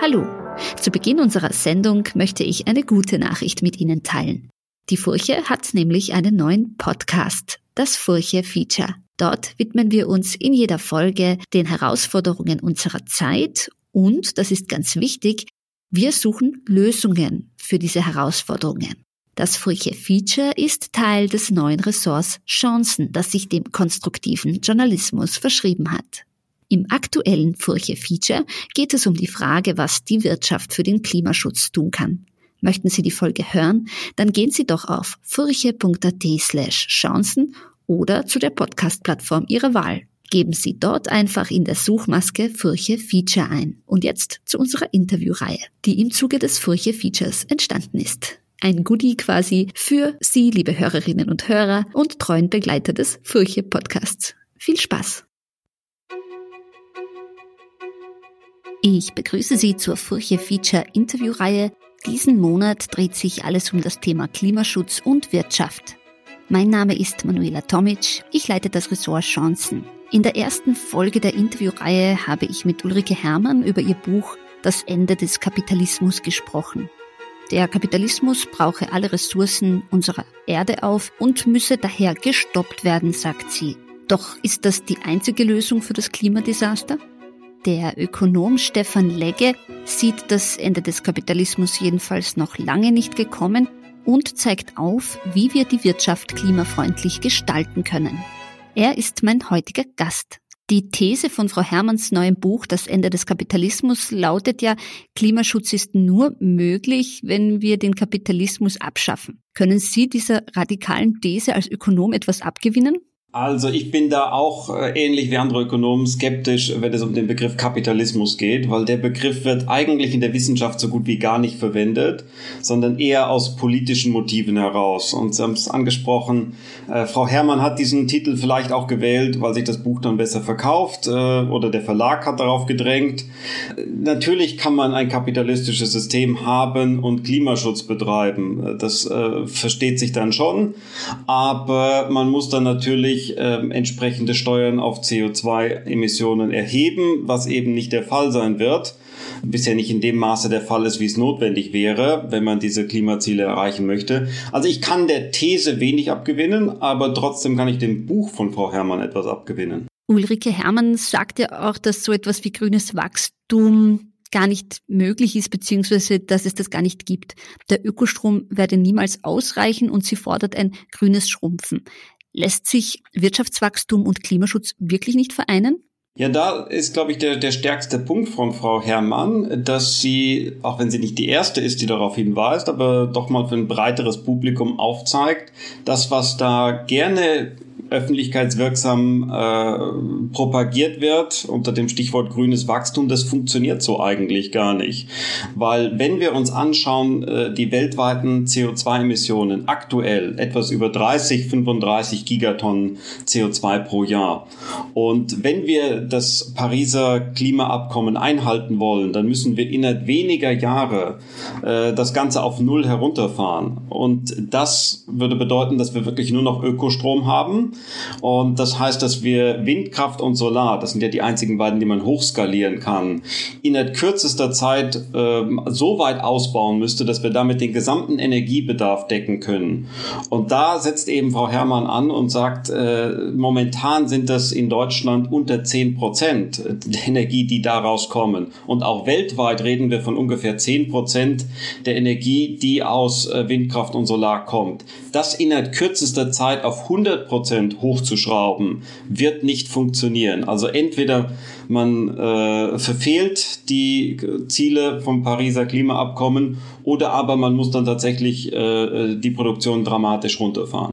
Hallo. Zu Beginn unserer Sendung möchte ich eine gute Nachricht mit Ihnen teilen. Die Furche hat nämlich einen neuen Podcast, das Furche Feature. Dort widmen wir uns in jeder Folge den Herausforderungen unserer Zeit und, das ist ganz wichtig, wir suchen Lösungen für diese Herausforderungen. Das Furche Feature ist Teil des neuen Ressorts Chancen, das sich dem konstruktiven Journalismus verschrieben hat. Im aktuellen Furche Feature geht es um die Frage, was die Wirtschaft für den Klimaschutz tun kann. Möchten Sie die Folge hören? Dann gehen Sie doch auf furche.at slash Chancen oder zu der Podcast-Plattform Ihrer Wahl. Geben Sie dort einfach in der Suchmaske Furche Feature ein. Und jetzt zu unserer Interviewreihe, die im Zuge des Furche Features entstanden ist. Ein Goodie quasi für Sie, liebe Hörerinnen und Hörer und treuen Begleiter des Furche Podcasts. Viel Spaß! Ich begrüße Sie zur Furche Feature Interviewreihe. Diesen Monat dreht sich alles um das Thema Klimaschutz und Wirtschaft. Mein Name ist Manuela Tomic. Ich leite das Ressort Chancen. In der ersten Folge der Interviewreihe habe ich mit Ulrike Herrmann über ihr Buch Das Ende des Kapitalismus gesprochen. Der Kapitalismus brauche alle Ressourcen unserer Erde auf und müsse daher gestoppt werden, sagt sie. Doch ist das die einzige Lösung für das Klimadesaster? Der Ökonom Stefan Legge sieht das Ende des Kapitalismus jedenfalls noch lange nicht gekommen und zeigt auf, wie wir die Wirtschaft klimafreundlich gestalten können. Er ist mein heutiger Gast. Die These von Frau Hermanns neuem Buch Das Ende des Kapitalismus lautet ja, Klimaschutz ist nur möglich, wenn wir den Kapitalismus abschaffen. Können Sie dieser radikalen These als Ökonom etwas abgewinnen? Also ich bin da auch äh, ähnlich wie andere Ökonomen skeptisch, wenn es um den Begriff Kapitalismus geht, weil der Begriff wird eigentlich in der Wissenschaft so gut wie gar nicht verwendet, sondern eher aus politischen Motiven heraus. Und Sie haben es angesprochen, äh, Frau Herrmann hat diesen Titel vielleicht auch gewählt, weil sich das Buch dann besser verkauft äh, oder der Verlag hat darauf gedrängt. Natürlich kann man ein kapitalistisches System haben und Klimaschutz betreiben. Das äh, versteht sich dann schon, aber man muss dann natürlich natürlich äh, entsprechende Steuern auf CO2-Emissionen erheben, was eben nicht der Fall sein wird. Bisher nicht in dem Maße der Fall ist, wie es notwendig wäre, wenn man diese Klimaziele erreichen möchte. Also ich kann der These wenig abgewinnen, aber trotzdem kann ich dem Buch von Frau Herrmann etwas abgewinnen. Ulrike Herrmann sagt ja auch, dass so etwas wie grünes Wachstum gar nicht möglich ist, beziehungsweise dass es das gar nicht gibt. Der Ökostrom werde niemals ausreichen und sie fordert ein grünes Schrumpfen. Lässt sich Wirtschaftswachstum und Klimaschutz wirklich nicht vereinen? Ja, da ist, glaube ich, der, der stärkste Punkt von Frau Herrmann, dass sie, auch wenn sie nicht die erste ist, die darauf hinweist, aber doch mal für ein breiteres Publikum aufzeigt, das, was da gerne öffentlichkeitswirksam äh, propagiert wird unter dem Stichwort grünes Wachstum, das funktioniert so eigentlich gar nicht. Weil wenn wir uns anschauen, äh, die weltweiten CO2-Emissionen aktuell etwas über 30, 35 Gigatonnen CO2 pro Jahr. Und wenn wir das Pariser Klimaabkommen einhalten wollen, dann müssen wir innerhalb weniger Jahre äh, das Ganze auf Null herunterfahren. Und das würde bedeuten, dass wir wirklich nur noch Ökostrom haben und das heißt, dass wir Windkraft und Solar, das sind ja die einzigen beiden, die man hochskalieren kann, innerhalb kürzester Zeit äh, so weit ausbauen müsste, dass wir damit den gesamten Energiebedarf decken können. Und da setzt eben Frau Herrmann an und sagt, äh, momentan sind das in Deutschland unter 10 Prozent der Energie, die daraus kommen. Und auch weltweit reden wir von ungefähr 10 Prozent der Energie, die aus äh, Windkraft und Solar kommt. Das innerhalb kürzester Zeit auf 100 Prozent Prozent hochzuschrauben, wird nicht funktionieren. Also entweder man äh, verfehlt die Ziele vom Pariser Klimaabkommen oder aber man muss dann tatsächlich äh, die Produktion dramatisch runterfahren.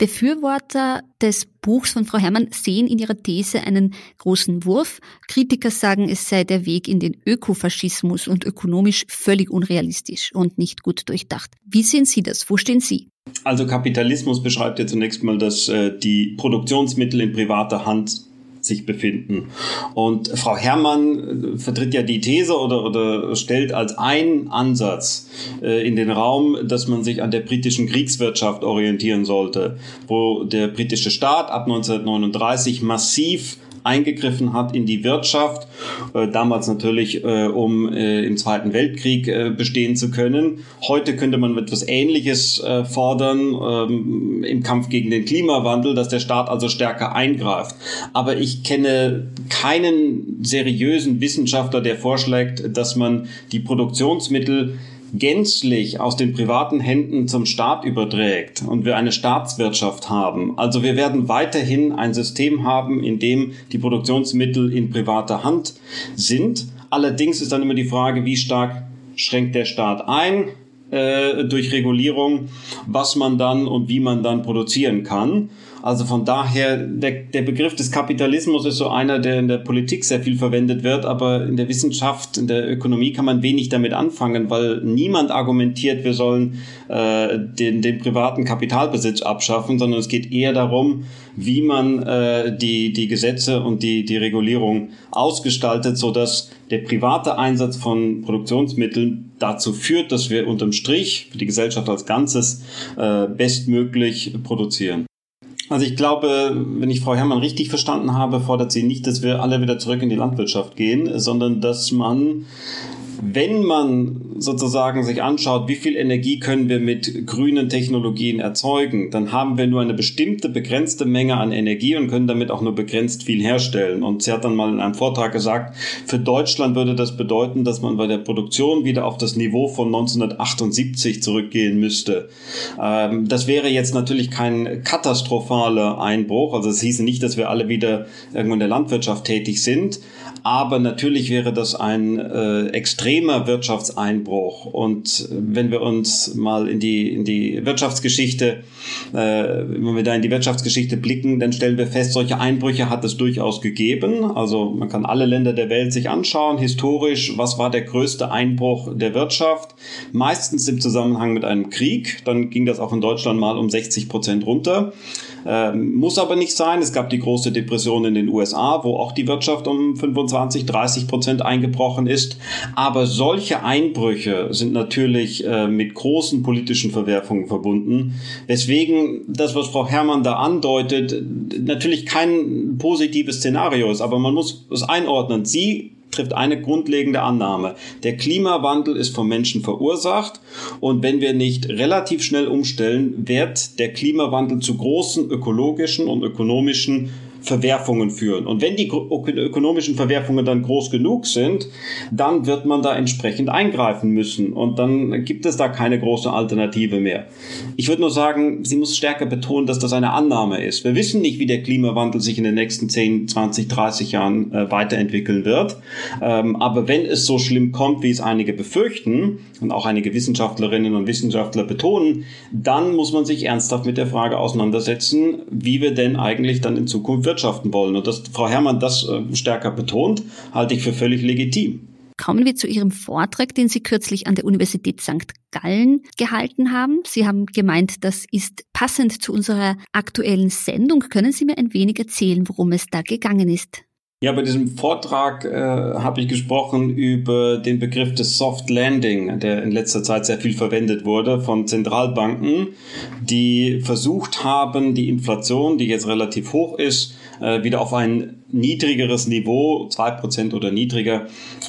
Befürworter des Buchs von Frau Herrmann sehen in ihrer These einen großen Wurf. Kritiker sagen, es sei der Weg in den Ökofaschismus und ökonomisch völlig unrealistisch und nicht gut durchdacht. Wie sehen Sie das? Wo stehen Sie? Also Kapitalismus beschreibt ja zunächst mal, dass äh, die Produktionsmittel in privater Hand sich befinden. Und Frau Herrmann äh, vertritt ja die These oder, oder stellt als einen Ansatz äh, in den Raum, dass man sich an der britischen Kriegswirtschaft orientieren sollte, wo der britische Staat ab 1939 massiv eingegriffen hat in die Wirtschaft, äh, damals natürlich, äh, um äh, im Zweiten Weltkrieg äh, bestehen zu können. Heute könnte man etwas Ähnliches äh, fordern ähm, im Kampf gegen den Klimawandel, dass der Staat also stärker eingreift. Aber ich kenne keinen seriösen Wissenschaftler, der vorschlägt, dass man die Produktionsmittel gänzlich aus den privaten Händen zum Staat überträgt und wir eine Staatswirtschaft haben. Also wir werden weiterhin ein System haben, in dem die Produktionsmittel in privater Hand sind. Allerdings ist dann immer die Frage, wie stark schränkt der Staat ein äh, durch Regulierung, was man dann und wie man dann produzieren kann. Also von daher, der, der Begriff des Kapitalismus ist so einer, der in der Politik sehr viel verwendet wird, aber in der Wissenschaft, in der Ökonomie kann man wenig damit anfangen, weil niemand argumentiert, wir sollen äh, den, den privaten Kapitalbesitz abschaffen, sondern es geht eher darum, wie man äh, die, die Gesetze und die, die Regulierung ausgestaltet, so dass der private Einsatz von Produktionsmitteln dazu führt, dass wir unterm Strich für die Gesellschaft als Ganzes äh, bestmöglich produzieren. Also ich glaube, wenn ich Frau Herrmann richtig verstanden habe, fordert sie nicht, dass wir alle wieder zurück in die Landwirtschaft gehen, sondern dass man wenn man sozusagen sich anschaut, wie viel Energie können wir mit grünen Technologien erzeugen, dann haben wir nur eine bestimmte begrenzte Menge an Energie und können damit auch nur begrenzt viel herstellen. Und sie hat dann mal in einem Vortrag gesagt, für Deutschland würde das bedeuten, dass man bei der Produktion wieder auf das Niveau von 1978 zurückgehen müsste. Ähm, das wäre jetzt natürlich kein katastrophaler Einbruch. Also es hieße nicht, dass wir alle wieder irgendwo in der Landwirtschaft tätig sind. Aber natürlich wäre das ein äh, extremer Wirtschaftseinbruch. Und wenn wir uns mal in die, in die Wirtschaftsgeschichte, äh, wenn wir da in die Wirtschaftsgeschichte blicken, dann stellen wir fest, solche Einbrüche hat es durchaus gegeben. Also man kann alle Länder der Welt sich anschauen. Historisch, was war der größte Einbruch der Wirtschaft? Meistens im Zusammenhang mit einem Krieg. Dann ging das auch in Deutschland mal um 60 Prozent runter. Ähm, muss aber nicht sein. Es gab die große Depression in den USA, wo auch die Wirtschaft um 25, 30 Prozent eingebrochen ist. Aber solche Einbrüche sind natürlich äh, mit großen politischen Verwerfungen verbunden. Weswegen das, was Frau Herrmann da andeutet, natürlich kein positives Szenario ist. Aber man muss es einordnen. Sie trifft eine grundlegende Annahme. Der Klimawandel ist vom Menschen verursacht und wenn wir nicht relativ schnell umstellen, wird der Klimawandel zu großen ökologischen und ökonomischen Verwerfungen führen. Und wenn die ökonomischen Verwerfungen dann groß genug sind, dann wird man da entsprechend eingreifen müssen. Und dann gibt es da keine große Alternative mehr. Ich würde nur sagen, sie muss stärker betonen, dass das eine Annahme ist. Wir wissen nicht, wie der Klimawandel sich in den nächsten 10, 20, 30 Jahren äh, weiterentwickeln wird. Ähm, aber wenn es so schlimm kommt, wie es einige befürchten und auch einige Wissenschaftlerinnen und Wissenschaftler betonen, dann muss man sich ernsthaft mit der Frage auseinandersetzen, wie wir denn eigentlich dann in Zukunft wirtschaften wollen. Und dass Frau Herrmann das äh, stärker betont, halte ich für völlig legitim. Kommen wir zu Ihrem Vortrag, den Sie kürzlich an der Universität St. Gallen gehalten haben. Sie haben gemeint, das ist passend zu unserer aktuellen Sendung. Können Sie mir ein wenig erzählen, worum es da gegangen ist? Ja, bei diesem Vortrag äh, habe ich gesprochen über den Begriff des Soft Landing, der in letzter Zeit sehr viel verwendet wurde von Zentralbanken, die versucht haben, die Inflation, die jetzt relativ hoch ist, äh, wieder auf ein niedrigeres Niveau, zwei Prozent oder niedriger,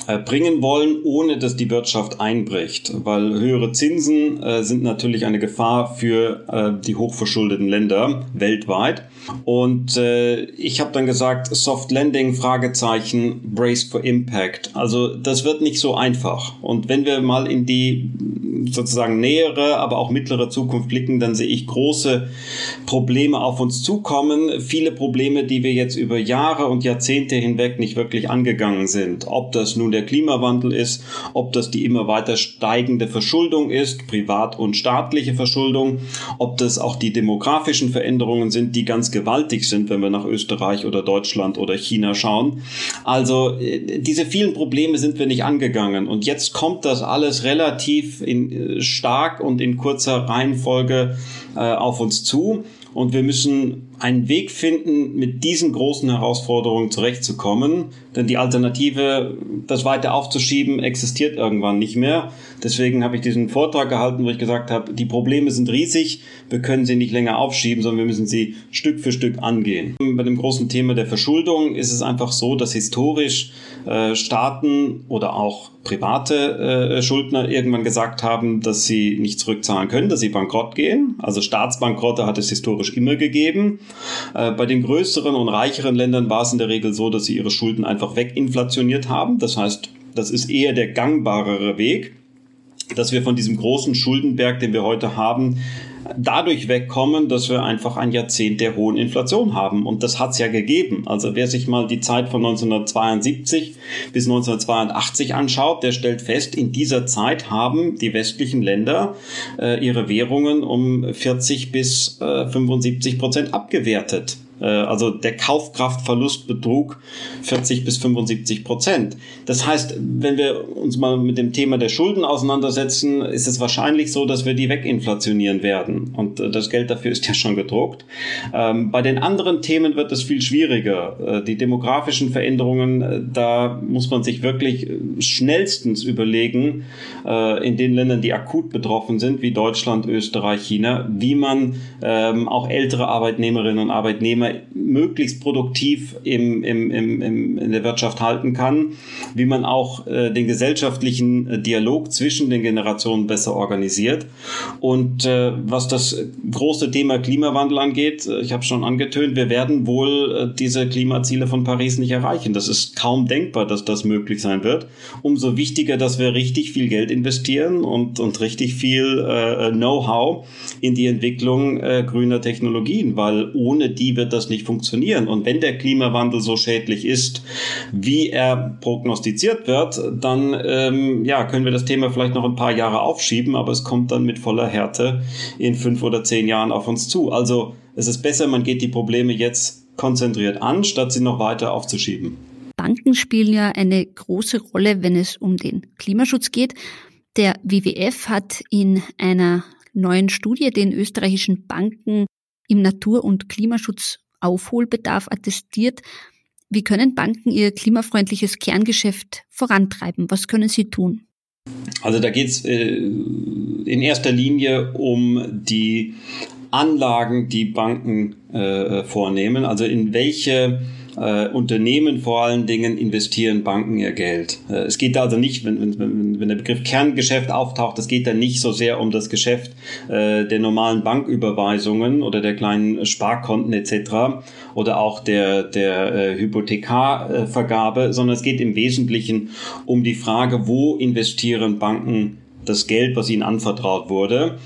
äh, bringen wollen, ohne dass die Wirtschaft einbricht. Weil höhere Zinsen äh, sind natürlich eine Gefahr für äh, die hochverschuldeten Länder weltweit. Und äh, ich habe dann gesagt, Soft Landing, Fragezeichen, Brace for Impact. Also das wird nicht so einfach. Und wenn wir mal in die sozusagen nähere, aber auch mittlere Zukunft blicken, dann sehe ich große Probleme auf uns zukommen. Viele Probleme, die wir jetzt über Jahre und Jahrzehnte hinweg nicht wirklich angegangen sind. Ob das nun der Klimawandel ist, ob das die immer weiter steigende Verschuldung ist, privat und staatliche Verschuldung, ob das auch die demografischen Veränderungen sind, die ganz gewaltig sind, wenn wir nach Österreich oder Deutschland oder China schauen. Also äh, diese vielen Probleme sind wir nicht angegangen und jetzt kommt das alles relativ in, stark und in kurzer Reihenfolge äh, auf uns zu. Und wir müssen einen Weg finden, mit diesen großen Herausforderungen zurechtzukommen. Denn die Alternative, das weiter aufzuschieben, existiert irgendwann nicht mehr. Deswegen habe ich diesen Vortrag gehalten, wo ich gesagt habe, die Probleme sind riesig, wir können sie nicht länger aufschieben, sondern wir müssen sie Stück für Stück angehen. Bei dem großen Thema der Verschuldung ist es einfach so, dass historisch äh, Staaten oder auch private äh, Schuldner irgendwann gesagt haben, dass sie nicht zurückzahlen können, dass sie bankrott gehen. Also Staatsbankrotte hat es historisch immer gegeben. Äh, bei den größeren und reicheren Ländern war es in der Regel so, dass sie ihre Schulden einfach weginflationiert haben. Das heißt, das ist eher der gangbarere Weg dass wir von diesem großen Schuldenberg, den wir heute haben, dadurch wegkommen, dass wir einfach ein Jahrzehnt der hohen Inflation haben. Und das hat es ja gegeben. Also wer sich mal die Zeit von 1972 bis 1982 anschaut, der stellt fest, in dieser Zeit haben die westlichen Länder äh, ihre Währungen um 40 bis äh, 75 Prozent abgewertet. Äh, also der Kaufkraftverlust betrug 40 bis 75 Prozent. Das heißt, wenn wir uns mal mit dem Thema der Schulden auseinandersetzen, ist es wahrscheinlich so, dass wir die weginflationieren werden. Und äh, das Geld dafür ist ja schon gedruckt. Ähm, bei den anderen Themen wird es viel schwieriger. Äh, die demografischen Veränderungen, da muss man sich wirklich schnellstens überlegen, in den Ländern, die akut betroffen sind, wie Deutschland, Österreich, China, wie man ähm, auch ältere Arbeitnehmerinnen und Arbeitnehmer möglichst produktiv im, im, im, im, in der Wirtschaft halten kann, wie man auch äh, den gesellschaftlichen äh, Dialog zwischen den Generationen besser organisiert. Und äh, was das große Thema Klimawandel angeht, äh, ich habe schon angetönt, wir werden wohl äh, diese Klimaziele von Paris nicht erreichen. Das ist kaum denkbar, dass das möglich sein wird. Umso wichtiger, dass wir richtig viel Geld investieren und, und richtig viel äh, Know-how in die Entwicklung äh, grüner Technologien, weil ohne die wird das das nicht funktionieren. Und wenn der Klimawandel so schädlich ist, wie er prognostiziert wird, dann ähm, ja, können wir das Thema vielleicht noch ein paar Jahre aufschieben, aber es kommt dann mit voller Härte in fünf oder zehn Jahren auf uns zu. Also es ist besser, man geht die Probleme jetzt konzentriert an, statt sie noch weiter aufzuschieben. Banken spielen ja eine große Rolle, wenn es um den Klimaschutz geht. Der WWF hat in einer neuen Studie den österreichischen Banken im Natur- und Klimaschutz Aufholbedarf attestiert. Wie können Banken ihr klimafreundliches Kerngeschäft vorantreiben? Was können sie tun? Also da geht es äh, in erster Linie um die Anlagen, die Banken äh, vornehmen. Also in welche äh, Unternehmen vor allen Dingen investieren Banken ihr Geld. Äh, es geht also nicht, wenn, wenn, wenn der Begriff Kerngeschäft auftaucht, es geht dann nicht so sehr um das Geschäft äh, der normalen Banküberweisungen oder der kleinen Sparkonten etc. oder auch der, der äh, Hypothekarvergabe, sondern es geht im Wesentlichen um die Frage, wo investieren Banken das Geld, was ihnen anvertraut wurde.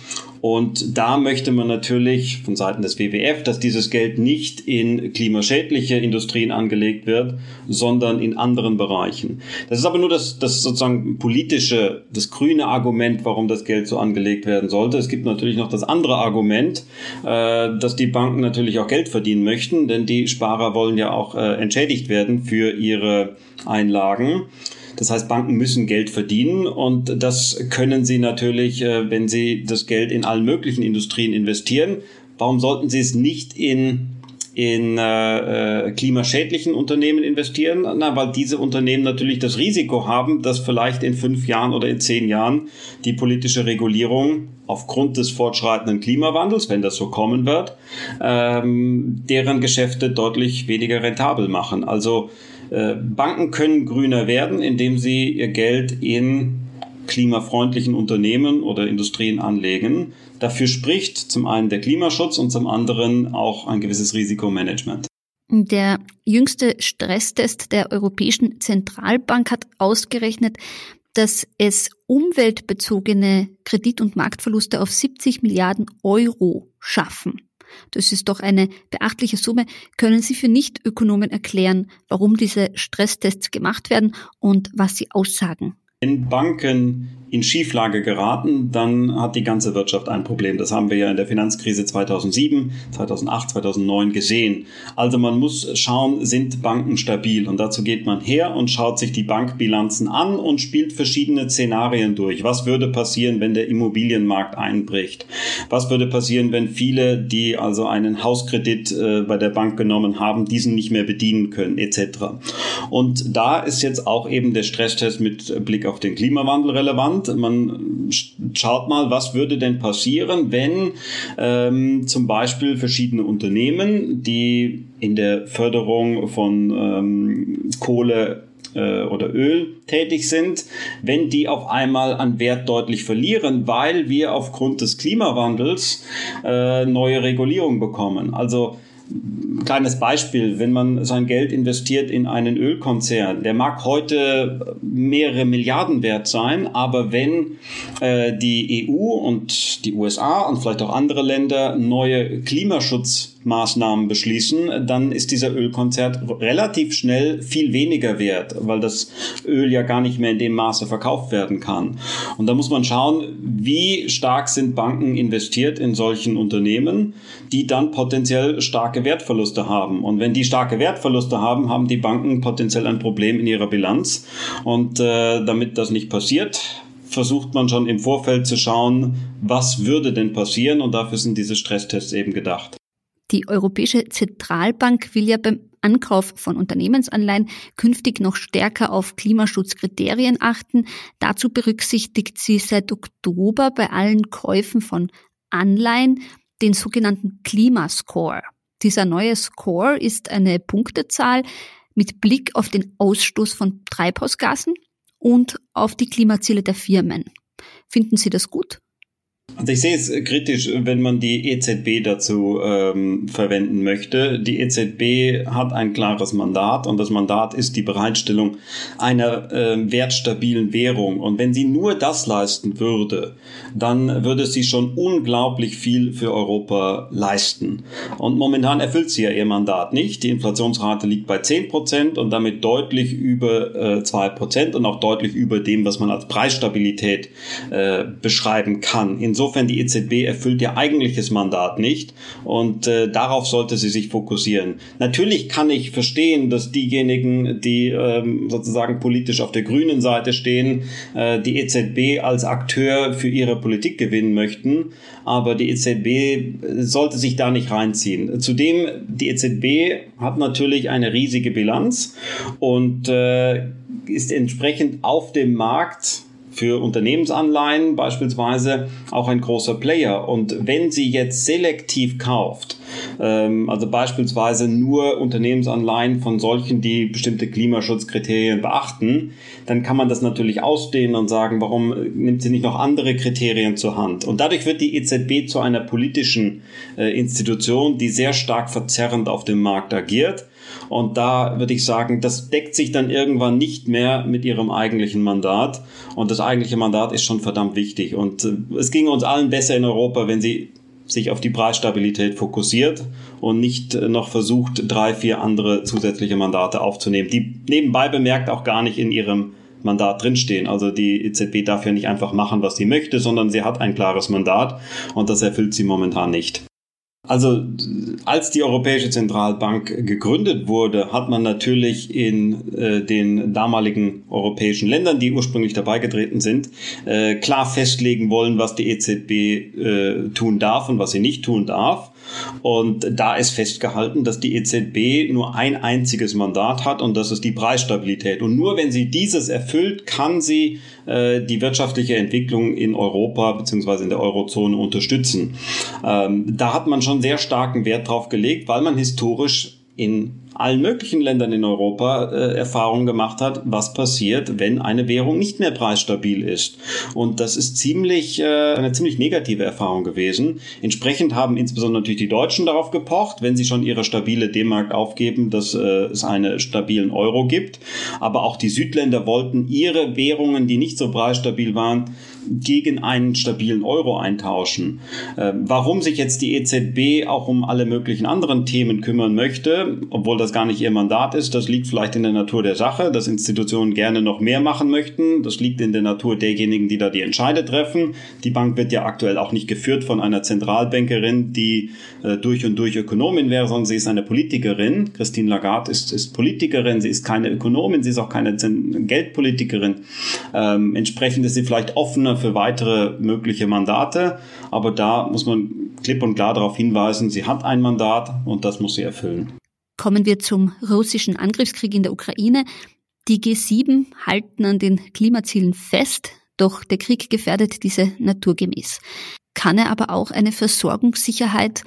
Und da möchte man natürlich von Seiten des WWF, dass dieses Geld nicht in klimaschädliche Industrien angelegt wird, sondern in anderen Bereichen. Das ist aber nur das, das sozusagen politische, das grüne Argument, warum das Geld so angelegt werden sollte. Es gibt natürlich noch das andere Argument, äh, dass die Banken natürlich auch Geld verdienen möchten, denn die Sparer wollen ja auch äh, entschädigt werden für ihre Einlagen. Das heißt, Banken müssen Geld verdienen und das können sie natürlich, äh, wenn sie das Geld in allen möglichen Industrien investieren. Warum sollten sie es nicht in in äh, äh, klimaschädlichen Unternehmen investieren? Na, weil diese Unternehmen natürlich das Risiko haben, dass vielleicht in fünf Jahren oder in zehn Jahren die politische Regulierung aufgrund des fortschreitenden Klimawandels, wenn das so kommen wird, ähm, deren Geschäfte deutlich weniger rentabel machen. Also Banken können grüner werden, indem sie ihr Geld in klimafreundlichen Unternehmen oder Industrien anlegen. Dafür spricht zum einen der Klimaschutz und zum anderen auch ein gewisses Risikomanagement. Der jüngste Stresstest der Europäischen Zentralbank hat ausgerechnet, dass es umweltbezogene Kredit- und Marktverluste auf 70 Milliarden Euro schaffen. Das ist doch eine beachtliche Summe. Können Sie für Nichtökonomen erklären, warum diese Stresstests gemacht werden und was sie aussagen? Wenn Banken in Schieflage geraten, dann hat die ganze Wirtschaft ein Problem. Das haben wir ja in der Finanzkrise 2007, 2008, 2009 gesehen. Also man muss schauen, sind Banken stabil? Und dazu geht man her und schaut sich die Bankbilanzen an und spielt verschiedene Szenarien durch. Was würde passieren, wenn der Immobilienmarkt einbricht? Was würde passieren, wenn viele, die also einen Hauskredit äh, bei der Bank genommen haben, diesen nicht mehr bedienen können, etc. Und da ist jetzt auch eben der Stresstest mit Blick auf den Klimawandel relevant. Man schaut mal, was würde denn passieren, wenn ähm, zum Beispiel verschiedene Unternehmen, die in der Förderung von ähm, Kohle äh, oder Öl tätig sind, wenn die auf einmal an Wert deutlich verlieren, weil wir aufgrund des Klimawandels äh, neue Regulierungen bekommen. Also kleines Beispiel, wenn man sein Geld investiert in einen Ölkonzern, der mag heute mehrere Milliarden wert sein, aber wenn äh, die EU und die USA und vielleicht auch andere Länder neue Klimaschutz Maßnahmen beschließen, dann ist dieser Ölkonzert relativ schnell viel weniger wert, weil das Öl ja gar nicht mehr in dem Maße verkauft werden kann. Und da muss man schauen, wie stark sind Banken investiert in solchen Unternehmen, die dann potenziell starke Wertverluste haben. Und wenn die starke Wertverluste haben, haben die Banken potenziell ein Problem in ihrer Bilanz. Und äh, damit das nicht passiert, versucht man schon im Vorfeld zu schauen, was würde denn passieren und dafür sind diese Stresstests eben gedacht. Die Europäische Zentralbank will ja beim Ankauf von Unternehmensanleihen künftig noch stärker auf Klimaschutzkriterien achten. Dazu berücksichtigt sie seit Oktober bei allen Käufen von Anleihen den sogenannten Klimascore. Dieser neue Score ist eine Punktezahl mit Blick auf den Ausstoß von Treibhausgasen und auf die Klimaziele der Firmen. Finden Sie das gut? Also ich sehe es kritisch, wenn man die EZB dazu ähm, verwenden möchte. Die EZB hat ein klares Mandat und das Mandat ist die Bereitstellung einer äh, wertstabilen Währung. Und wenn sie nur das leisten würde, dann würde sie schon unglaublich viel für Europa leisten. Und momentan erfüllt sie ja ihr Mandat nicht. Die Inflationsrate liegt bei 10 Prozent und damit deutlich über äh, 2 Prozent und auch deutlich über dem, was man als Preisstabilität äh, beschreiben kann. Insofern Insofern die EZB erfüllt ihr eigentliches Mandat nicht und äh, darauf sollte sie sich fokussieren. Natürlich kann ich verstehen, dass diejenigen, die ähm, sozusagen politisch auf der grünen Seite stehen, äh, die EZB als Akteur für ihre Politik gewinnen möchten, aber die EZB sollte sich da nicht reinziehen. Zudem, die EZB hat natürlich eine riesige Bilanz und äh, ist entsprechend auf dem Markt für Unternehmensanleihen beispielsweise auch ein großer Player. Und wenn sie jetzt selektiv kauft, ähm, also beispielsweise nur Unternehmensanleihen von solchen, die bestimmte Klimaschutzkriterien beachten, dann kann man das natürlich ausdehnen und sagen, warum nimmt sie nicht noch andere Kriterien zur Hand? Und dadurch wird die EZB zu einer politischen äh, Institution, die sehr stark verzerrend auf dem Markt agiert. Und da würde ich sagen, das deckt sich dann irgendwann nicht mehr mit ihrem eigentlichen Mandat. Und das eigentliche Mandat ist schon verdammt wichtig. Und äh, es ging uns allen besser in Europa, wenn sie sich auf die Preisstabilität fokussiert und nicht äh, noch versucht, drei, vier andere zusätzliche Mandate aufzunehmen, die nebenbei bemerkt auch gar nicht in ihrem Mandat drinstehen. Also die EZB darf ja nicht einfach machen, was sie möchte, sondern sie hat ein klares Mandat und das erfüllt sie momentan nicht. Also als die Europäische Zentralbank gegründet wurde, hat man natürlich in äh, den damaligen europäischen Ländern, die ursprünglich dabei getreten sind, äh, klar festlegen wollen, was die EZB äh, tun darf und was sie nicht tun darf. Und da ist festgehalten, dass die EZB nur ein einziges Mandat hat und das ist die Preisstabilität. Und nur wenn sie dieses erfüllt, kann sie äh, die wirtschaftliche Entwicklung in Europa bzw. in der Eurozone unterstützen. Ähm, da hat man schon sehr starken Wert drauf gelegt, weil man historisch in allen möglichen Ländern in Europa äh, Erfahrungen gemacht hat, was passiert, wenn eine Währung nicht mehr preisstabil ist. Und das ist ziemlich äh, eine ziemlich negative Erfahrung gewesen. Entsprechend haben insbesondere natürlich die Deutschen darauf gepocht, wenn sie schon ihre stabile D-Mark aufgeben, dass äh, es einen stabilen Euro gibt. Aber auch die Südländer wollten ihre Währungen, die nicht so preisstabil waren, gegen einen stabilen Euro eintauschen. Ähm, warum sich jetzt die EZB auch um alle möglichen anderen Themen kümmern möchte, obwohl das gar nicht ihr Mandat ist. Das liegt vielleicht in der Natur der Sache, dass Institutionen gerne noch mehr machen möchten. Das liegt in der Natur derjenigen, die da die Entscheide treffen. Die Bank wird ja aktuell auch nicht geführt von einer Zentralbankerin, die äh, durch und durch Ökonomin wäre, sondern sie ist eine Politikerin. Christine Lagarde ist, ist Politikerin, sie ist keine Ökonomin, sie ist auch keine Geldpolitikerin. Ähm, entsprechend ist sie vielleicht offener für weitere mögliche Mandate, aber da muss man klipp und klar darauf hinweisen, sie hat ein Mandat und das muss sie erfüllen. Kommen wir zum russischen Angriffskrieg in der Ukraine. Die G7 halten an den Klimazielen fest, doch der Krieg gefährdet diese naturgemäß. Kann er aber auch eine Versorgungssicherheit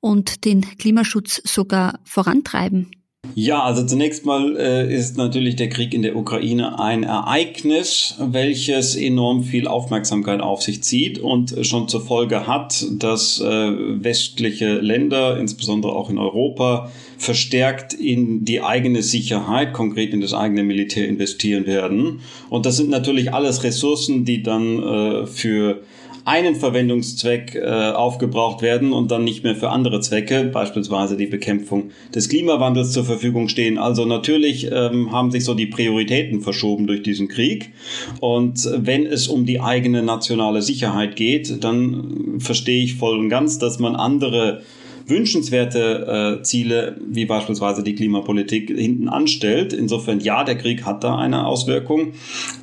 und den Klimaschutz sogar vorantreiben? Ja, also zunächst mal äh, ist natürlich der Krieg in der Ukraine ein Ereignis, welches enorm viel Aufmerksamkeit auf sich zieht und schon zur Folge hat, dass äh, westliche Länder, insbesondere auch in Europa, verstärkt in die eigene Sicherheit, konkret in das eigene Militär investieren werden. Und das sind natürlich alles Ressourcen, die dann äh, für einen Verwendungszweck äh, aufgebraucht werden und dann nicht mehr für andere Zwecke, beispielsweise die Bekämpfung des Klimawandels zur Verfügung stehen. Also natürlich ähm, haben sich so die Prioritäten verschoben durch diesen Krieg. Und wenn es um die eigene nationale Sicherheit geht, dann verstehe ich voll und ganz, dass man andere wünschenswerte äh, Ziele, wie beispielsweise die Klimapolitik, hinten anstellt. Insofern ja, der Krieg hat da eine Auswirkung,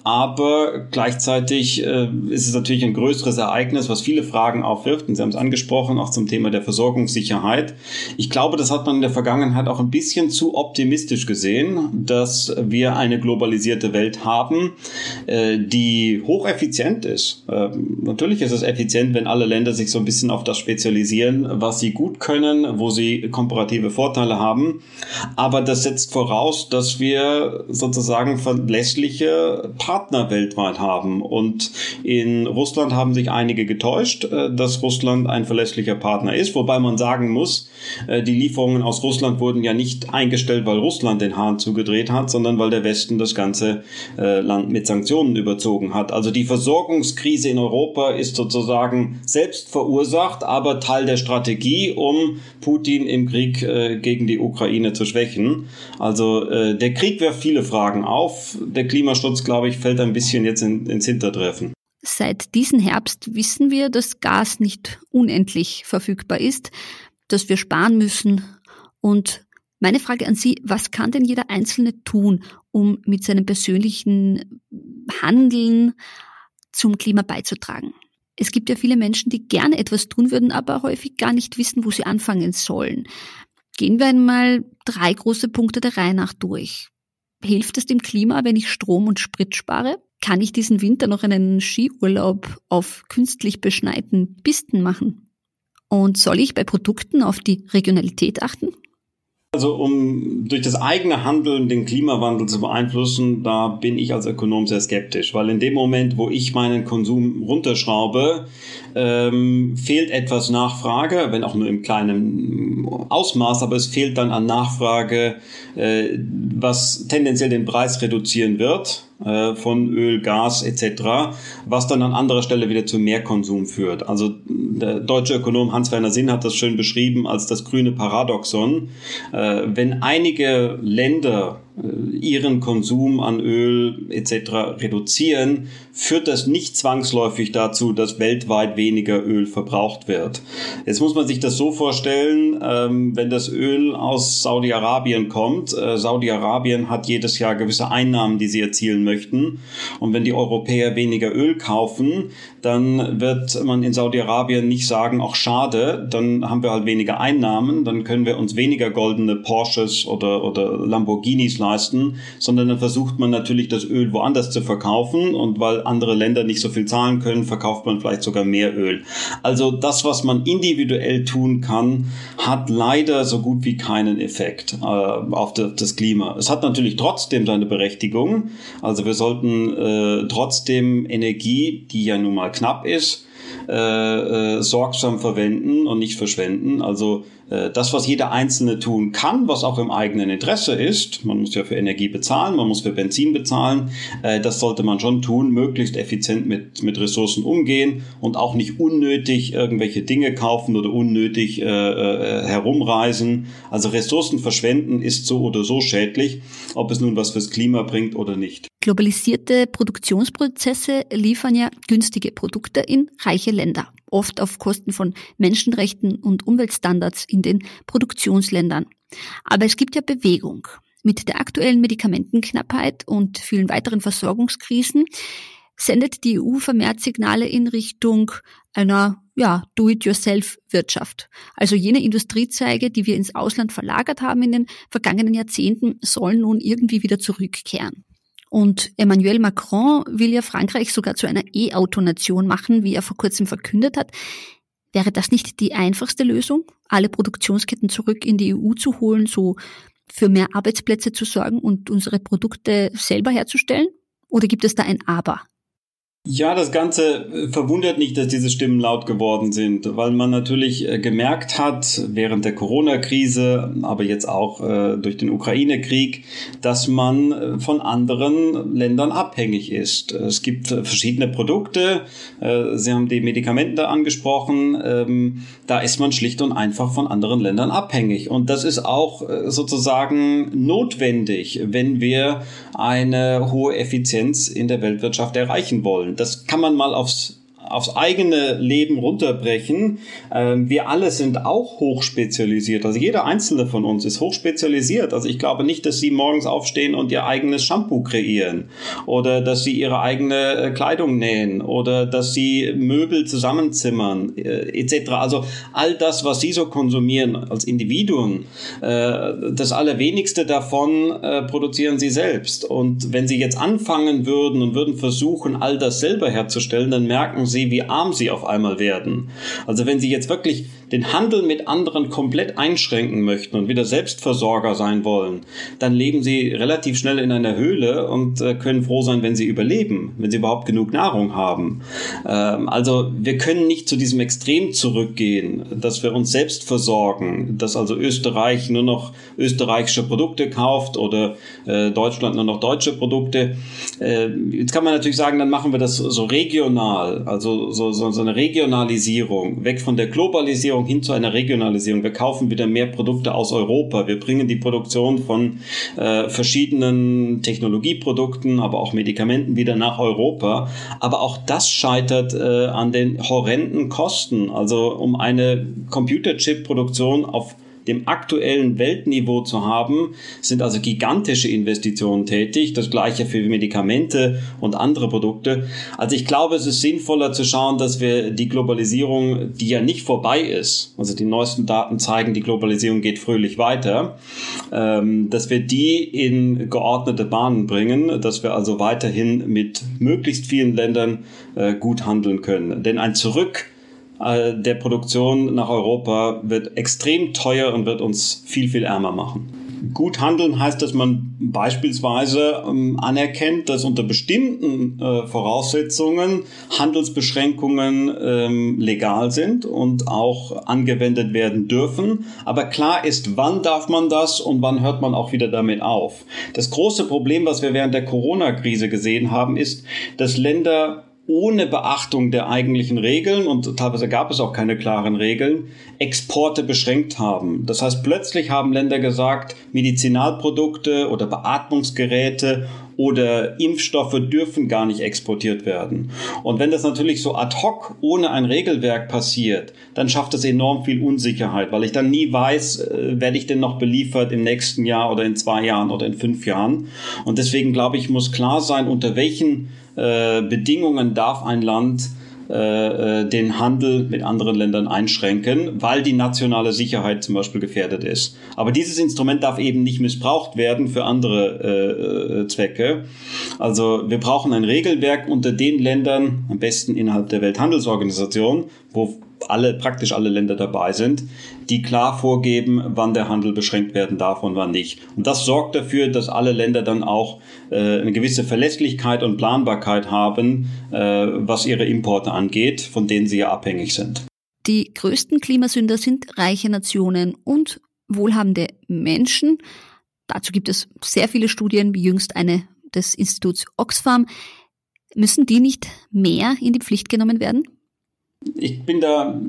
aber gleichzeitig äh, ist es natürlich ein größeres Ereignis, was viele Fragen aufwirft. Und Sie haben es angesprochen, auch zum Thema der Versorgungssicherheit. Ich glaube, das hat man in der Vergangenheit auch ein bisschen zu optimistisch gesehen, dass wir eine globalisierte Welt haben, äh, die hocheffizient ist. Äh, natürlich ist es effizient, wenn alle Länder sich so ein bisschen auf das spezialisieren, was sie gut können können, wo sie komparative Vorteile haben. Aber das setzt voraus, dass wir sozusagen verlässliche Partner weltweit haben. Und in Russland haben sich einige getäuscht, äh, dass Russland ein verlässlicher Partner ist. Wobei man sagen muss, äh, die Lieferungen aus Russland wurden ja nicht eingestellt, weil Russland den Hahn zugedreht hat, sondern weil der Westen das ganze äh, Land mit Sanktionen überzogen hat. Also die Versorgungskrise in Europa ist sozusagen selbst verursacht, aber Teil der Strategie, um Putin im Krieg äh, gegen die Ukraine zu schwächen. Also äh, der Krieg wirft viele Fragen auf. Der Klimaschutz, glaube ich, fällt ein bisschen jetzt in, ins Hintertreffen. Seit diesem Herbst wissen wir, dass Gas nicht unendlich verfügbar ist, dass wir sparen müssen. Und meine Frage an Sie, was kann denn jeder Einzelne tun, um mit seinem persönlichen Handeln zum Klima beizutragen? Es gibt ja viele Menschen, die gerne etwas tun würden, aber häufig gar nicht wissen, wo sie anfangen sollen. Gehen wir einmal drei große Punkte der Reihe nach durch. Hilft es dem Klima, wenn ich Strom und Sprit spare? Kann ich diesen Winter noch einen Skiurlaub auf künstlich beschneiten Pisten machen? Und soll ich bei Produkten auf die Regionalität achten? Also um durch das eigene Handeln den Klimawandel zu beeinflussen, da bin ich als Ökonom sehr skeptisch, weil in dem Moment, wo ich meinen Konsum runterschraube, ähm, fehlt etwas Nachfrage, wenn auch nur im kleinen Ausmaß, aber es fehlt dann an Nachfrage, äh, was tendenziell den Preis reduzieren wird äh, von Öl, Gas etc., was dann an anderer Stelle wieder zu mehr Konsum führt. Also der deutsche Ökonom Hans-Werner Sinn hat das schön beschrieben als das grüne Paradoxon. Äh, wenn einige Länder ihren Konsum an Öl etc. reduzieren, führt das nicht zwangsläufig dazu, dass weltweit weniger Öl verbraucht wird. Jetzt muss man sich das so vorstellen, ähm, wenn das Öl aus Saudi-Arabien kommt, äh, Saudi-Arabien hat jedes Jahr gewisse Einnahmen, die sie erzielen möchten. Und wenn die Europäer weniger Öl kaufen, dann wird man in Saudi-Arabien nicht sagen, auch schade, dann haben wir halt weniger Einnahmen, dann können wir uns weniger goldene Porsches oder, oder Lamborghinis leisten, sondern dann versucht man natürlich das Öl woanders zu verkaufen und weil andere Länder nicht so viel zahlen können, verkauft man vielleicht sogar mehr Öl. Also das, was man individuell tun kann, hat leider so gut wie keinen Effekt äh, auf das Klima. Es hat natürlich trotzdem seine Berechtigung. Also wir sollten äh, trotzdem Energie, die ja nun mal knapp ist, äh, äh, sorgsam verwenden und nicht verschwenden. Also das, was jeder Einzelne tun kann, was auch im eigenen Interesse ist, man muss ja für Energie bezahlen, man muss für Benzin bezahlen, äh, das sollte man schon tun, möglichst effizient mit, mit Ressourcen umgehen und auch nicht unnötig irgendwelche Dinge kaufen oder unnötig äh, äh, herumreisen. Also Ressourcen verschwenden ist so oder so schädlich, ob es nun was fürs Klima bringt oder nicht. Globalisierte Produktionsprozesse liefern ja günstige Produkte in reiche Länder, oft auf Kosten von Menschenrechten und Umweltstandards in den Produktionsländern. Aber es gibt ja Bewegung. Mit der aktuellen Medikamentenknappheit und vielen weiteren Versorgungskrisen sendet die EU vermehrt Signale in Richtung einer ja, Do-it-yourself-Wirtschaft. Also jene Industriezweige, die wir ins Ausland verlagert haben in den vergangenen Jahrzehnten, sollen nun irgendwie wieder zurückkehren. Und Emmanuel Macron will ja Frankreich sogar zu einer E-Auto-Nation machen, wie er vor kurzem verkündet hat. Wäre das nicht die einfachste Lösung, alle Produktionsketten zurück in die EU zu holen, so für mehr Arbeitsplätze zu sorgen und unsere Produkte selber herzustellen? Oder gibt es da ein Aber? Ja, das Ganze äh, verwundert nicht, dass diese Stimmen laut geworden sind, weil man natürlich äh, gemerkt hat, während der Corona-Krise, aber jetzt auch äh, durch den Ukraine-Krieg, dass man von anderen Ländern abhängig ist. Es gibt verschiedene Produkte, Sie haben die Medikamente angesprochen, ähm, da ist man schlicht und einfach von anderen Ländern abhängig. Und das ist auch sozusagen notwendig, wenn wir eine hohe Effizienz in der Weltwirtschaft erreichen wollen. Das kann man mal aufs aufs eigene Leben runterbrechen, ähm, wir alle sind auch hochspezialisiert. Also jeder einzelne von uns ist hochspezialisiert. Also ich glaube nicht, dass sie morgens aufstehen und ihr eigenes Shampoo kreieren oder dass sie ihre eigene äh, Kleidung nähen oder dass sie Möbel zusammenzimmern äh, etc. Also all das, was sie so konsumieren als Individuen, äh, das allerwenigste davon äh, produzieren sie selbst. Und wenn sie jetzt anfangen würden und würden versuchen, all das selber herzustellen, dann merken sie, wie arm sie auf einmal werden. Also wenn sie jetzt wirklich den Handel mit anderen komplett einschränken möchten und wieder Selbstversorger sein wollen, dann leben sie relativ schnell in einer Höhle und äh, können froh sein, wenn sie überleben, wenn sie überhaupt genug Nahrung haben. Ähm, also wir können nicht zu diesem Extrem zurückgehen, dass wir uns selbst versorgen, dass also Österreich nur noch österreichische Produkte kauft oder äh, Deutschland nur noch deutsche Produkte. Äh, jetzt kann man natürlich sagen, dann machen wir das so regional, also so, so, so eine Regionalisierung, weg von der Globalisierung hin zu einer Regionalisierung. Wir kaufen wieder mehr Produkte aus Europa. Wir bringen die Produktion von äh, verschiedenen Technologieprodukten, aber auch Medikamenten wieder nach Europa. Aber auch das scheitert äh, an den horrenden Kosten. Also um eine Computerchip-Produktion auf dem aktuellen Weltniveau zu haben, sind also gigantische Investitionen tätig. Das gleiche für Medikamente und andere Produkte. Also ich glaube, es ist sinnvoller zu schauen, dass wir die Globalisierung, die ja nicht vorbei ist, also die neuesten Daten zeigen, die Globalisierung geht fröhlich weiter, ähm, dass wir die in geordnete Bahnen bringen, dass wir also weiterhin mit möglichst vielen Ländern äh, gut handeln können. Denn ein Zurück äh, der Produktion nach Europa wird extrem teuer und wird uns viel, viel ärmer machen. Gut handeln heißt, dass man beispielsweise ähm, anerkennt, dass unter bestimmten äh, Voraussetzungen Handelsbeschränkungen ähm, legal sind und auch angewendet werden dürfen. Aber klar ist, wann darf man das und wann hört man auch wieder damit auf. Das große Problem, was wir während der Corona-Krise gesehen haben, ist, dass Länder ohne Beachtung der eigentlichen Regeln und teilweise gab es auch keine klaren Regeln, Exporte beschränkt haben. Das heißt, plötzlich haben Länder gesagt, Medizinalprodukte oder Beatmungsgeräte oder Impfstoffe dürfen gar nicht exportiert werden. Und wenn das natürlich so ad hoc ohne ein Regelwerk passiert, dann schafft es enorm viel Unsicherheit, weil ich dann nie weiß, äh, werde ich denn noch beliefert im nächsten Jahr oder in zwei Jahren oder in fünf Jahren. Und deswegen glaube ich, muss klar sein, unter welchen Bedingungen darf ein Land äh, äh, den Handel mit anderen Ländern einschränken, weil die nationale Sicherheit zum Beispiel gefährdet ist. Aber dieses Instrument darf eben nicht missbraucht werden für andere äh, Zwecke. Also wir brauchen ein Regelwerk unter den Ländern, am besten innerhalb der Welthandelsorganisation, wo alle, praktisch alle Länder dabei sind, die klar vorgeben, wann der Handel beschränkt werden darf und wann nicht. Und das sorgt dafür, dass alle Länder dann auch äh, eine gewisse Verlässlichkeit und Planbarkeit haben, äh, was ihre Importe angeht, von denen sie ja abhängig sind. Die größten Klimasünder sind reiche Nationen und wohlhabende Menschen. Dazu gibt es sehr viele Studien, wie jüngst eine des Instituts Oxfam. Müssen die nicht mehr in die Pflicht genommen werden? Ich bin da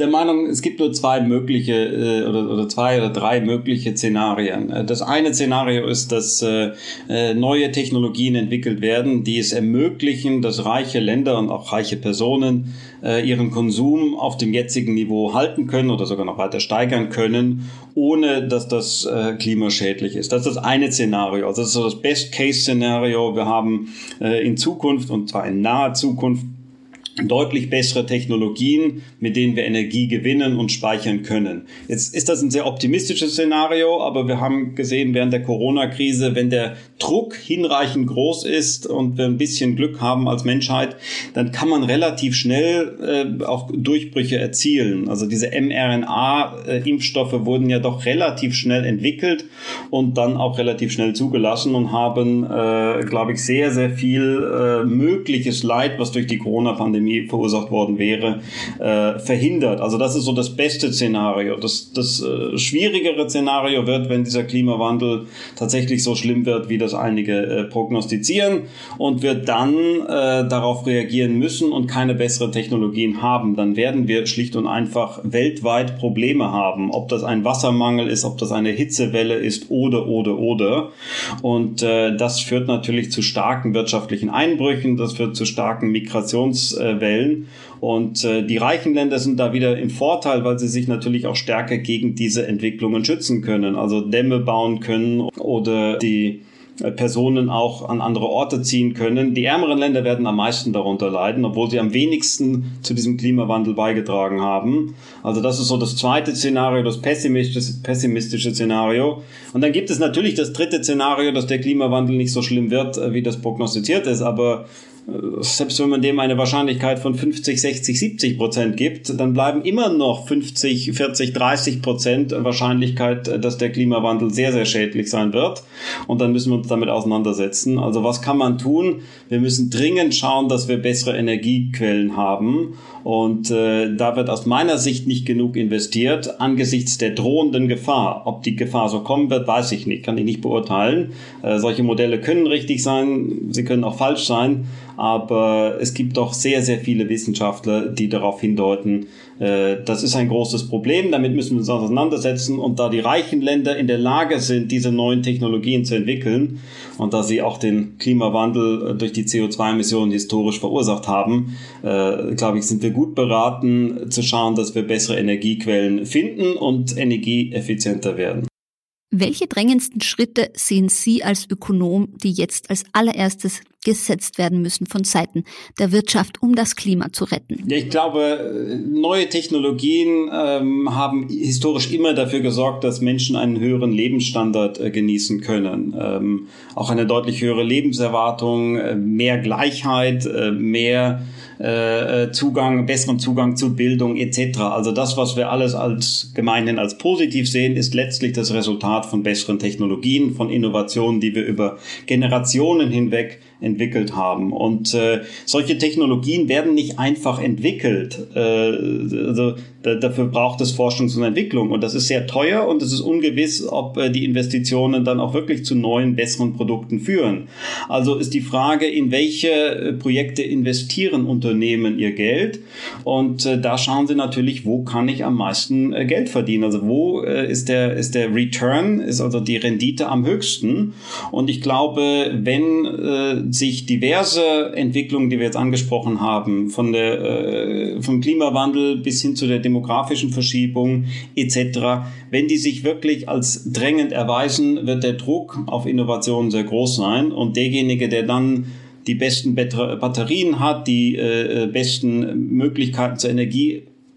der Meinung, es gibt nur zwei mögliche äh, oder, oder zwei oder drei mögliche Szenarien. Äh, das eine Szenario ist, dass äh, äh, neue Technologien entwickelt werden, die es ermöglichen, dass reiche Länder und auch reiche Personen äh, ihren Konsum auf dem jetzigen Niveau halten können oder sogar noch weiter steigern können, ohne dass das äh, klimaschädlich ist. Das ist das eine Szenario. Also das ist so das Best-Case-Szenario. Wir haben äh, in Zukunft und zwar in naher Zukunft deutlich bessere Technologien, mit denen wir Energie gewinnen und speichern können. Jetzt ist das ein sehr optimistisches Szenario, aber wir haben gesehen während der Corona-Krise, wenn der Druck hinreichend groß ist und wir ein bisschen Glück haben als Menschheit, dann kann man relativ schnell äh, auch Durchbrüche erzielen. Also diese mRNA-Impfstoffe wurden ja doch relativ schnell entwickelt und dann auch relativ schnell zugelassen und haben, äh, glaube ich, sehr, sehr viel äh, mögliches Leid, was durch die Corona-Pandemie Pandemie verursacht worden wäre, äh, verhindert. Also das ist so das beste Szenario. Das, das äh, schwierigere Szenario wird, wenn dieser Klimawandel tatsächlich so schlimm wird, wie das einige äh, prognostizieren und wir dann äh, darauf reagieren müssen und keine besseren Technologien haben, dann werden wir schlicht und einfach weltweit Probleme haben. Ob das ein Wassermangel ist, ob das eine Hitzewelle ist oder, oder, oder. Und äh, das führt natürlich zu starken wirtschaftlichen Einbrüchen, das führt zu starken Migrations- äh, Wellen. Und äh, die reichen Länder sind da wieder im Vorteil, weil sie sich natürlich auch stärker gegen diese Entwicklungen schützen können. Also Dämme bauen können oder die äh, Personen auch an andere Orte ziehen können. Die ärmeren Länder werden am meisten darunter leiden, obwohl sie am wenigsten zu diesem Klimawandel beigetragen haben. Also das ist so das zweite Szenario, das pessimistische, pessimistische Szenario. Und dann gibt es natürlich das dritte Szenario, dass der Klimawandel nicht so schlimm wird, äh, wie das prognostiziert ist. Aber selbst wenn man dem eine Wahrscheinlichkeit von 50, 60, 70 Prozent gibt, dann bleiben immer noch 50, 40, 30 Prozent Wahrscheinlichkeit, dass der Klimawandel sehr, sehr schädlich sein wird. Und dann müssen wir uns damit auseinandersetzen. Also was kann man tun? Wir müssen dringend schauen, dass wir bessere Energiequellen haben. Und äh, da wird aus meiner Sicht nicht genug investiert angesichts der drohenden Gefahr. Ob die Gefahr so kommen wird, weiß ich nicht, kann ich nicht beurteilen. Äh, solche Modelle können richtig sein, sie können auch falsch sein aber es gibt doch sehr, sehr viele Wissenschaftler, die darauf hindeuten, äh, das ist ein großes Problem, damit müssen wir uns auseinandersetzen und da die reichen Länder in der Lage sind, diese neuen Technologien zu entwickeln und da sie auch den Klimawandel äh, durch die CO2-Emissionen historisch verursacht haben, äh, glaube ich, sind wir gut beraten zu schauen, dass wir bessere Energiequellen finden und energieeffizienter werden. Welche drängendsten Schritte sehen Sie als Ökonom, die jetzt als allererstes gesetzt werden müssen von Seiten der Wirtschaft, um das Klima zu retten? Ja, ich glaube, neue Technologien ähm, haben historisch immer dafür gesorgt, dass Menschen einen höheren Lebensstandard äh, genießen können. Ähm, auch eine deutlich höhere Lebenserwartung, äh, mehr Gleichheit, äh, mehr äh, äh, Zugang, besseren Zugang zu Bildung etc. Also das, was wir alles als gemeinhin als positiv sehen, ist letztlich das Resultat von besseren Technologien, von Innovationen, die wir über Generationen hinweg entwickelt haben. Und äh, solche Technologien werden nicht einfach entwickelt. Äh, also da, dafür braucht es Forschungs- und Entwicklung. Und das ist sehr teuer und es ist ungewiss, ob äh, die Investitionen dann auch wirklich zu neuen, besseren Produkten führen. Also ist die Frage, in welche äh, Projekte investieren Unternehmen ihr Geld? Und äh, da schauen sie natürlich, wo kann ich am meisten äh, Geld verdienen? Also wo äh, ist, der, ist der Return, ist also die Rendite am höchsten? Und ich glaube, wenn äh, sich diverse Entwicklungen, die wir jetzt angesprochen haben, von der, äh, vom Klimawandel bis hin zu der demografischen Verschiebung etc., wenn die sich wirklich als drängend erweisen, wird der Druck auf Innovationen sehr groß sein und derjenige, der dann die besten Batterien hat, die äh, besten Möglichkeiten zur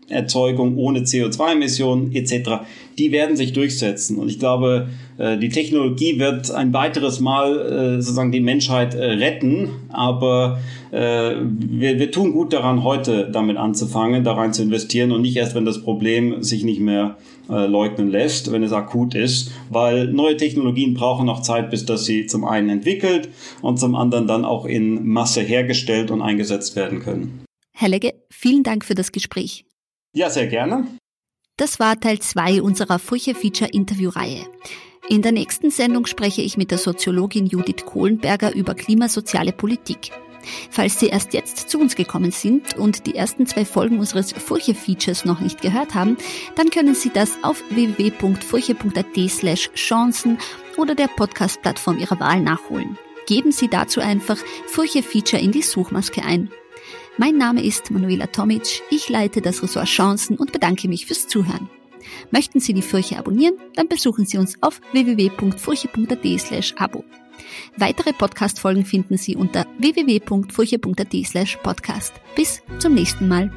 Energieerzeugung ohne CO2-Emissionen etc., die werden sich durchsetzen. Und ich glaube, äh, die Technologie wird ein weiteres Mal äh, sozusagen die Menschheit äh, retten, aber wir, wir tun gut daran, heute damit anzufangen, da rein zu investieren und nicht erst, wenn das Problem sich nicht mehr leugnen lässt, wenn es akut ist, weil neue Technologien brauchen noch Zeit, bis dass sie zum einen entwickelt und zum anderen dann auch in Masse hergestellt und eingesetzt werden können. Herr Legge, vielen Dank für das Gespräch. Ja, sehr gerne. Das war Teil 2 unserer Furche-Feature-Interviewreihe. In der nächsten Sendung spreche ich mit der Soziologin Judith Kohlenberger über klimasoziale Politik. Falls Sie erst jetzt zu uns gekommen sind und die ersten zwei Folgen unseres Furche-Features noch nicht gehört haben, dann können Sie das auf www.furche.at slash Chancen oder der Podcast-Plattform Ihrer Wahl nachholen. Geben Sie dazu einfach Furche-Feature in die Suchmaske ein. Mein Name ist Manuela Tomic, ich leite das Ressort Chancen und bedanke mich fürs Zuhören. Möchten Sie die Furche abonnieren? Dann besuchen Sie uns auf www.furche.at slash abo. Weitere Podcast-Folgen finden Sie unter www.furche.at slash podcast. Bis zum nächsten Mal.